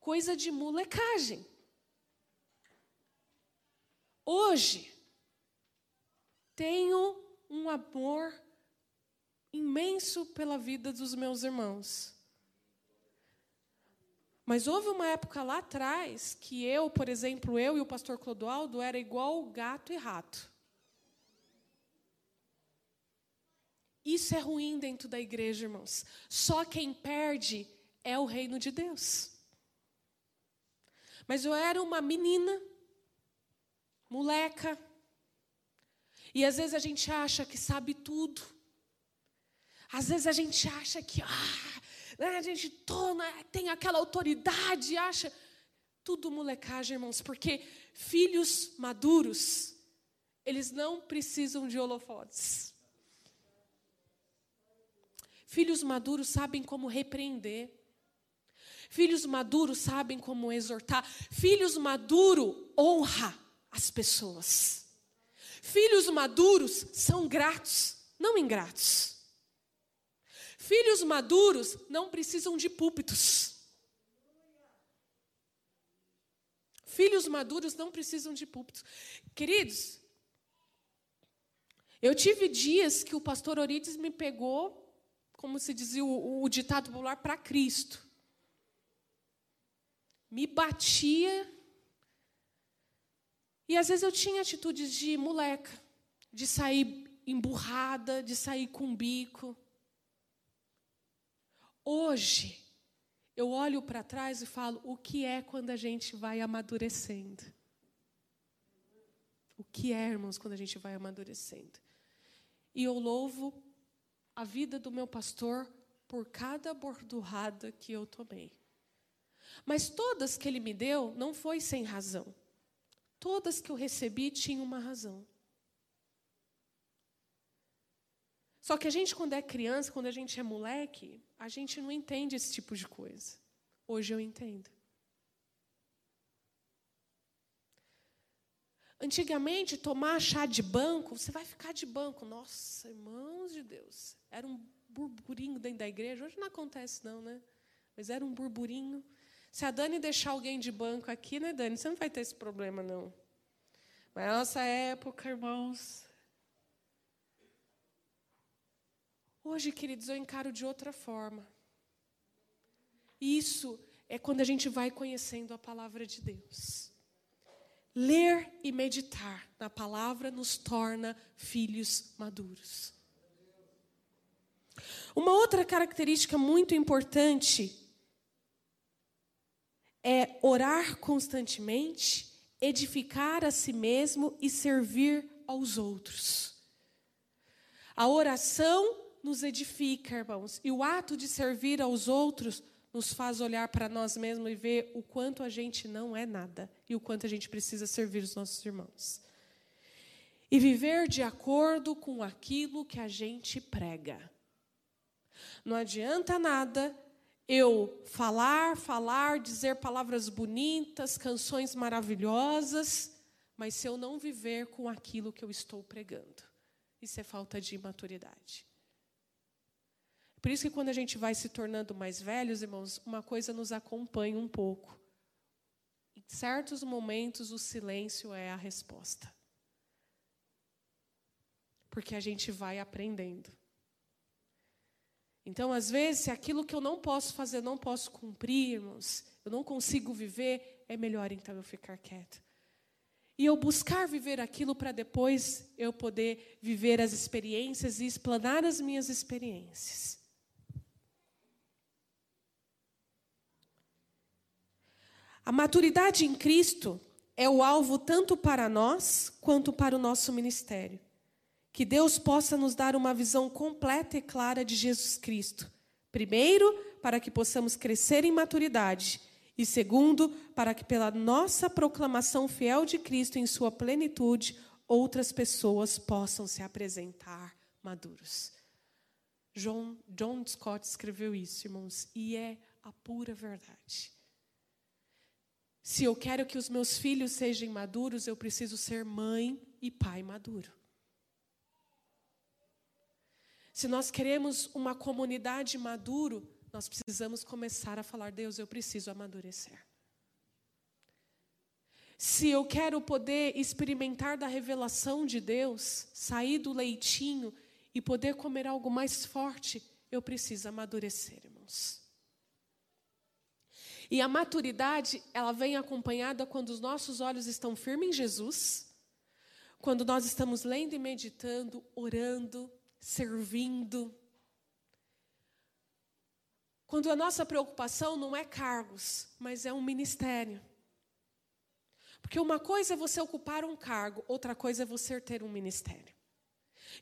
coisa de molecagem. Hoje, tenho um amor imenso pela vida dos meus irmãos. Mas houve uma época lá atrás que eu, por exemplo, eu e o pastor Clodoaldo era igual gato e rato. Isso é ruim dentro da igreja, irmãos. Só quem perde é o reino de Deus. Mas eu era uma menina, moleca. E às vezes a gente acha que sabe tudo. Às vezes a gente acha que ah, né, a gente toma, tem aquela autoridade, acha. Tudo molecagem, irmãos, porque filhos maduros, eles não precisam de holofotes. Filhos maduros sabem como repreender. Filhos maduros sabem como exortar. Filhos maduros honra as pessoas. Filhos maduros são gratos, não ingratos. Filhos maduros não precisam de púlpitos. Filhos maduros não precisam de púlpitos. Queridos, eu tive dias que o pastor Orides me pegou, como se dizia o, o ditado popular, para Cristo me batia. E às vezes eu tinha atitudes de moleca, de sair emburrada, de sair com bico. Hoje, eu olho para trás e falo: o que é quando a gente vai amadurecendo? O que é, irmãos, quando a gente vai amadurecendo? E eu louvo a vida do meu pastor por cada bordurrada que eu tomei. Mas todas que ele me deu não foi sem razão. Todas que eu recebi tinham uma razão. Só que a gente, quando é criança, quando a gente é moleque, a gente não entende esse tipo de coisa. Hoje eu entendo. Antigamente, tomar chá de banco, você vai ficar de banco. Nossa, irmãos de Deus. Era um burburinho dentro da igreja. Hoje não acontece, não, né? Mas era um burburinho. Se a Dani deixar alguém de banco aqui, né, Dani? Você não vai ter esse problema, não. Mas na nossa época, irmãos. Hoje, queridos, eu encaro de outra forma. Isso é quando a gente vai conhecendo a palavra de Deus. Ler e meditar na palavra nos torna filhos maduros. Uma outra característica muito importante é orar constantemente, edificar a si mesmo e servir aos outros. A oração nos edifica, irmãos, e o ato de servir aos outros nos faz olhar para nós mesmos e ver o quanto a gente não é nada e o quanto a gente precisa servir os nossos irmãos. E viver de acordo com aquilo que a gente prega. Não adianta nada eu falar, falar, dizer palavras bonitas, canções maravilhosas, mas se eu não viver com aquilo que eu estou pregando. Isso é falta de maturidade. Por isso que quando a gente vai se tornando mais velhos, irmãos, uma coisa nos acompanha um pouco. Em certos momentos, o silêncio é a resposta. Porque a gente vai aprendendo. Então, às vezes, se aquilo que eu não posso fazer, não posso cumprir, irmãos, eu não consigo viver, é melhor então eu ficar quieto. E eu buscar viver aquilo para depois eu poder viver as experiências e explanar as minhas experiências. A maturidade em Cristo é o alvo tanto para nós quanto para o nosso ministério. Que Deus possa nos dar uma visão completa e clara de Jesus Cristo. Primeiro, para que possamos crescer em maturidade. E segundo, para que pela nossa proclamação fiel de Cristo em sua plenitude, outras pessoas possam se apresentar maduros. John, John Scott escreveu isso, irmãos, e é a pura verdade. Se eu quero que os meus filhos sejam maduros, eu preciso ser mãe e pai maduro. Se nós queremos uma comunidade maduro, nós precisamos começar a falar: Deus, eu preciso amadurecer. Se eu quero poder experimentar da revelação de Deus, sair do leitinho e poder comer algo mais forte, eu preciso amadurecer, irmãos. E a maturidade, ela vem acompanhada quando os nossos olhos estão firmes em Jesus, quando nós estamos lendo e meditando, orando, servindo. Quando a nossa preocupação não é cargos, mas é um ministério. Porque uma coisa é você ocupar um cargo, outra coisa é você ter um ministério.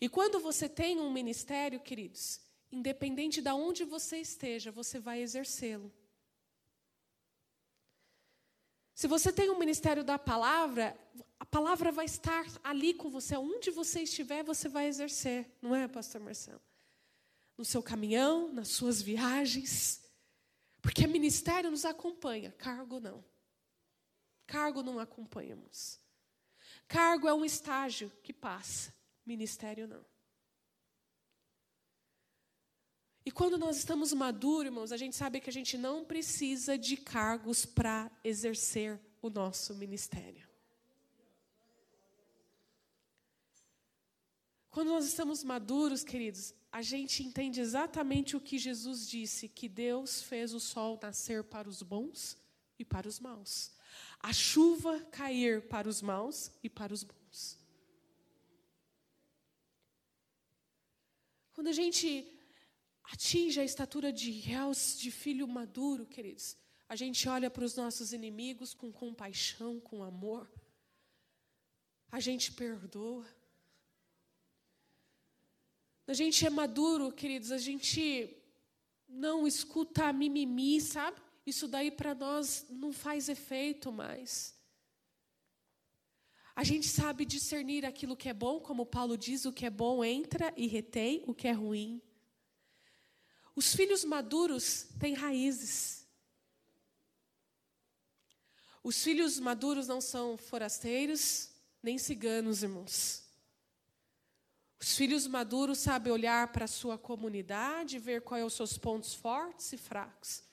E quando você tem um ministério, queridos, independente de onde você esteja, você vai exercê-lo. Se você tem um ministério da palavra, a palavra vai estar ali com você, onde você estiver, você vai exercer, não é, pastor Marcelo? No seu caminhão, nas suas viagens. Porque ministério nos acompanha, cargo não. Cargo não acompanhamos. Cargo é um estágio que passa, ministério não. E quando nós estamos maduros, irmãos, a gente sabe que a gente não precisa de cargos para exercer o nosso ministério. Quando nós estamos maduros, queridos, a gente entende exatamente o que Jesus disse: que Deus fez o sol nascer para os bons e para os maus, a chuva cair para os maus e para os bons. Quando a gente atinge a estatura de réus, de filho maduro, queridos, a gente olha para os nossos inimigos com compaixão, com amor. A gente perdoa. A gente é maduro, queridos, a gente não escuta mimimi, sabe? Isso daí para nós não faz efeito mais. A gente sabe discernir aquilo que é bom, como Paulo diz, o que é bom entra e retém, o que é ruim. Os filhos maduros têm raízes. Os filhos maduros não são forasteiros, nem ciganos, irmãos. Os filhos maduros sabem olhar para a sua comunidade, ver quais são os seus pontos fortes e fracos.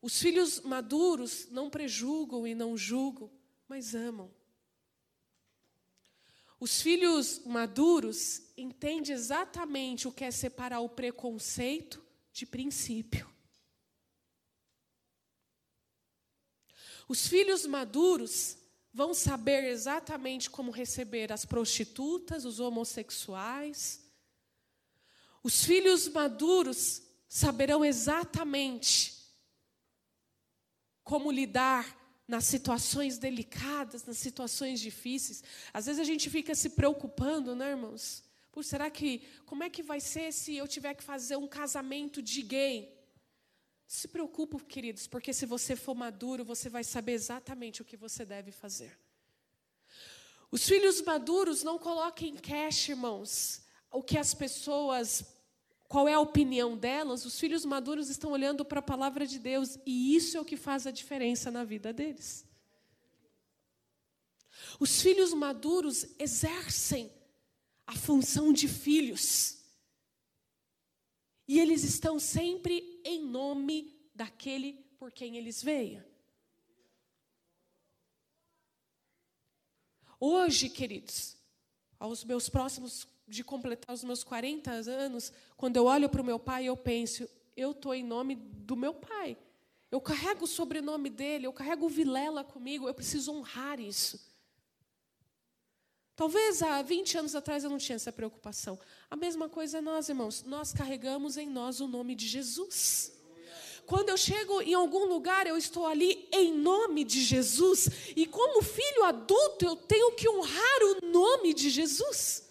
Os filhos maduros não prejulgam e não julgam, mas amam. Os filhos maduros entendem exatamente o que é separar o preconceito de princípio. Os filhos maduros vão saber exatamente como receber as prostitutas, os homossexuais. Os filhos maduros saberão exatamente como lidar nas situações delicadas, nas situações difíceis. Às vezes a gente fica se preocupando, né, irmãos? Por será que como é que vai ser se eu tiver que fazer um casamento de gay? Se preocupe, queridos, porque se você for maduro, você vai saber exatamente o que você deve fazer. Os filhos maduros não coloquem em cash, irmãos, o que as pessoas, qual é a opinião delas. Os filhos maduros estão olhando para a palavra de Deus e isso é o que faz a diferença na vida deles. Os filhos maduros exercem a função de filhos. E eles estão sempre em nome daquele por quem eles veio. Hoje, queridos, aos meus próximos de completar os meus 40 anos, quando eu olho para o meu pai, eu penso, eu estou em nome do meu pai. Eu carrego o sobrenome dele, eu carrego o Vilela comigo, eu preciso honrar isso. Talvez há 20 anos atrás eu não tinha essa preocupação. A mesma coisa é nós, irmãos. Nós carregamos em nós o nome de Jesus. Quando eu chego em algum lugar, eu estou ali em nome de Jesus. E como filho adulto, eu tenho que honrar o nome de Jesus.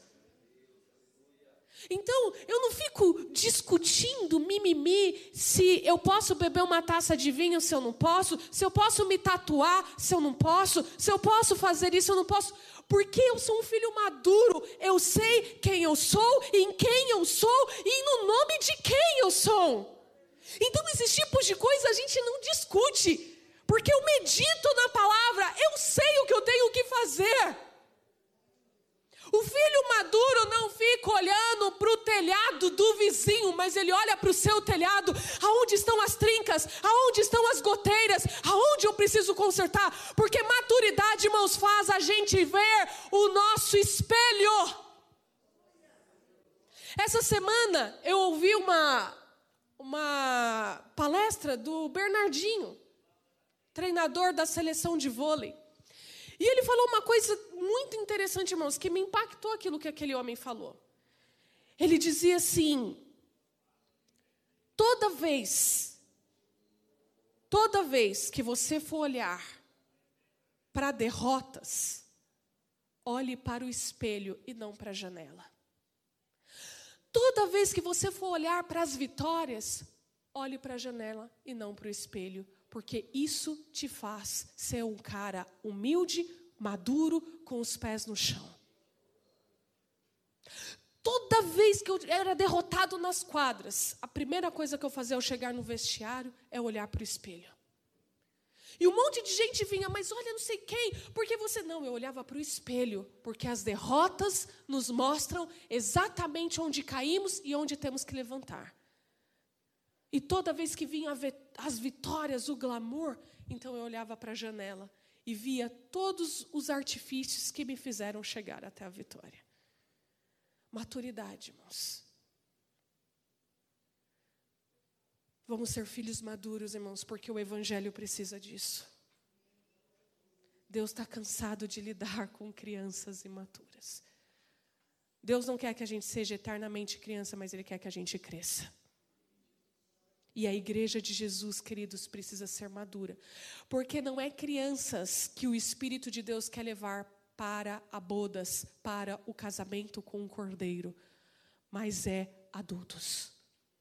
Então, eu não fico discutindo mimimi se eu posso beber uma taça de vinho, se eu não posso, se eu posso me tatuar, se eu não posso, se eu posso fazer isso, eu não posso. Porque eu sou um filho maduro, eu sei quem eu sou, em quem eu sou e no nome de quem eu sou. Então, esses tipos de coisa a gente não discute, porque eu medito na palavra, eu sei o que eu tenho que fazer. O filho maduro não fica olhando para o telhado do vizinho, mas ele olha para o seu telhado, aonde estão as trincas, aonde estão as goteiras, aonde eu preciso consertar, porque maturidade, irmãos, faz a gente ver o nosso espelho. Essa semana eu ouvi uma, uma palestra do Bernardinho, treinador da seleção de vôlei. E ele falou uma coisa muito interessante, irmãos, que me impactou aquilo que aquele homem falou. Ele dizia assim: toda vez, toda vez que você for olhar para derrotas, olhe para o espelho e não para a janela. Toda vez que você for olhar para as vitórias, olhe para a janela e não para o espelho, porque isso te faz ser um cara humilde, maduro, com os pés no chão. Toda vez que eu era derrotado nas quadras, a primeira coisa que eu fazia ao chegar no vestiário é olhar para o espelho. E um monte de gente vinha, mas olha, não sei quem, porque você não? Eu olhava para o espelho, porque as derrotas nos mostram exatamente onde caímos e onde temos que levantar. E toda vez que vinham as vitórias, o glamour, então eu olhava para a janela e via todos os artifícios que me fizeram chegar até a vitória. Maturidade, irmãos. Vamos ser filhos maduros, irmãos, porque o Evangelho precisa disso. Deus está cansado de lidar com crianças imaturas. Deus não quer que a gente seja eternamente criança, mas Ele quer que a gente cresça. E a igreja de Jesus, queridos, precisa ser madura. Porque não é crianças que o Espírito de Deus quer levar para a bodas, para o casamento com o cordeiro, mas é adultos.